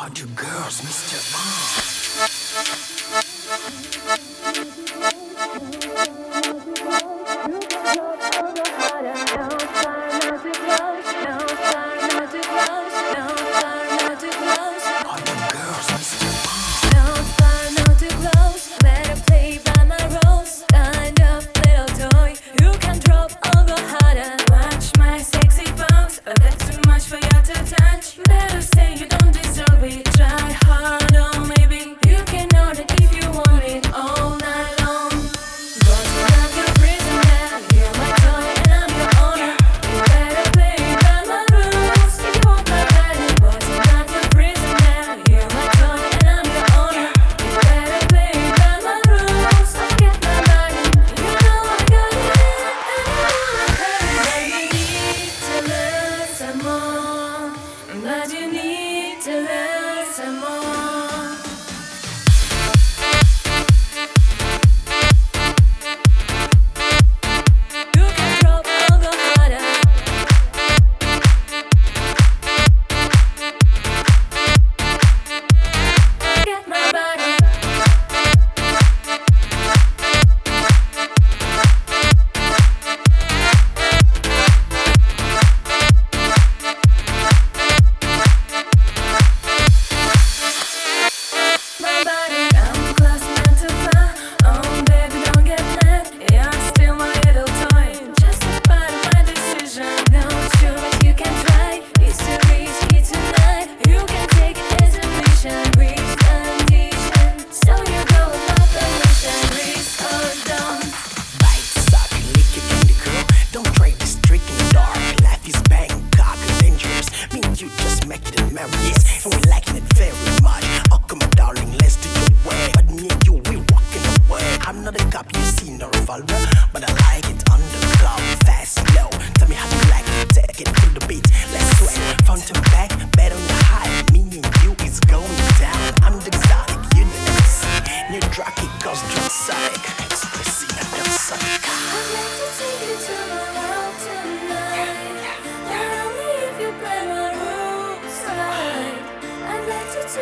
Hard you girls, Mr. Mom. More.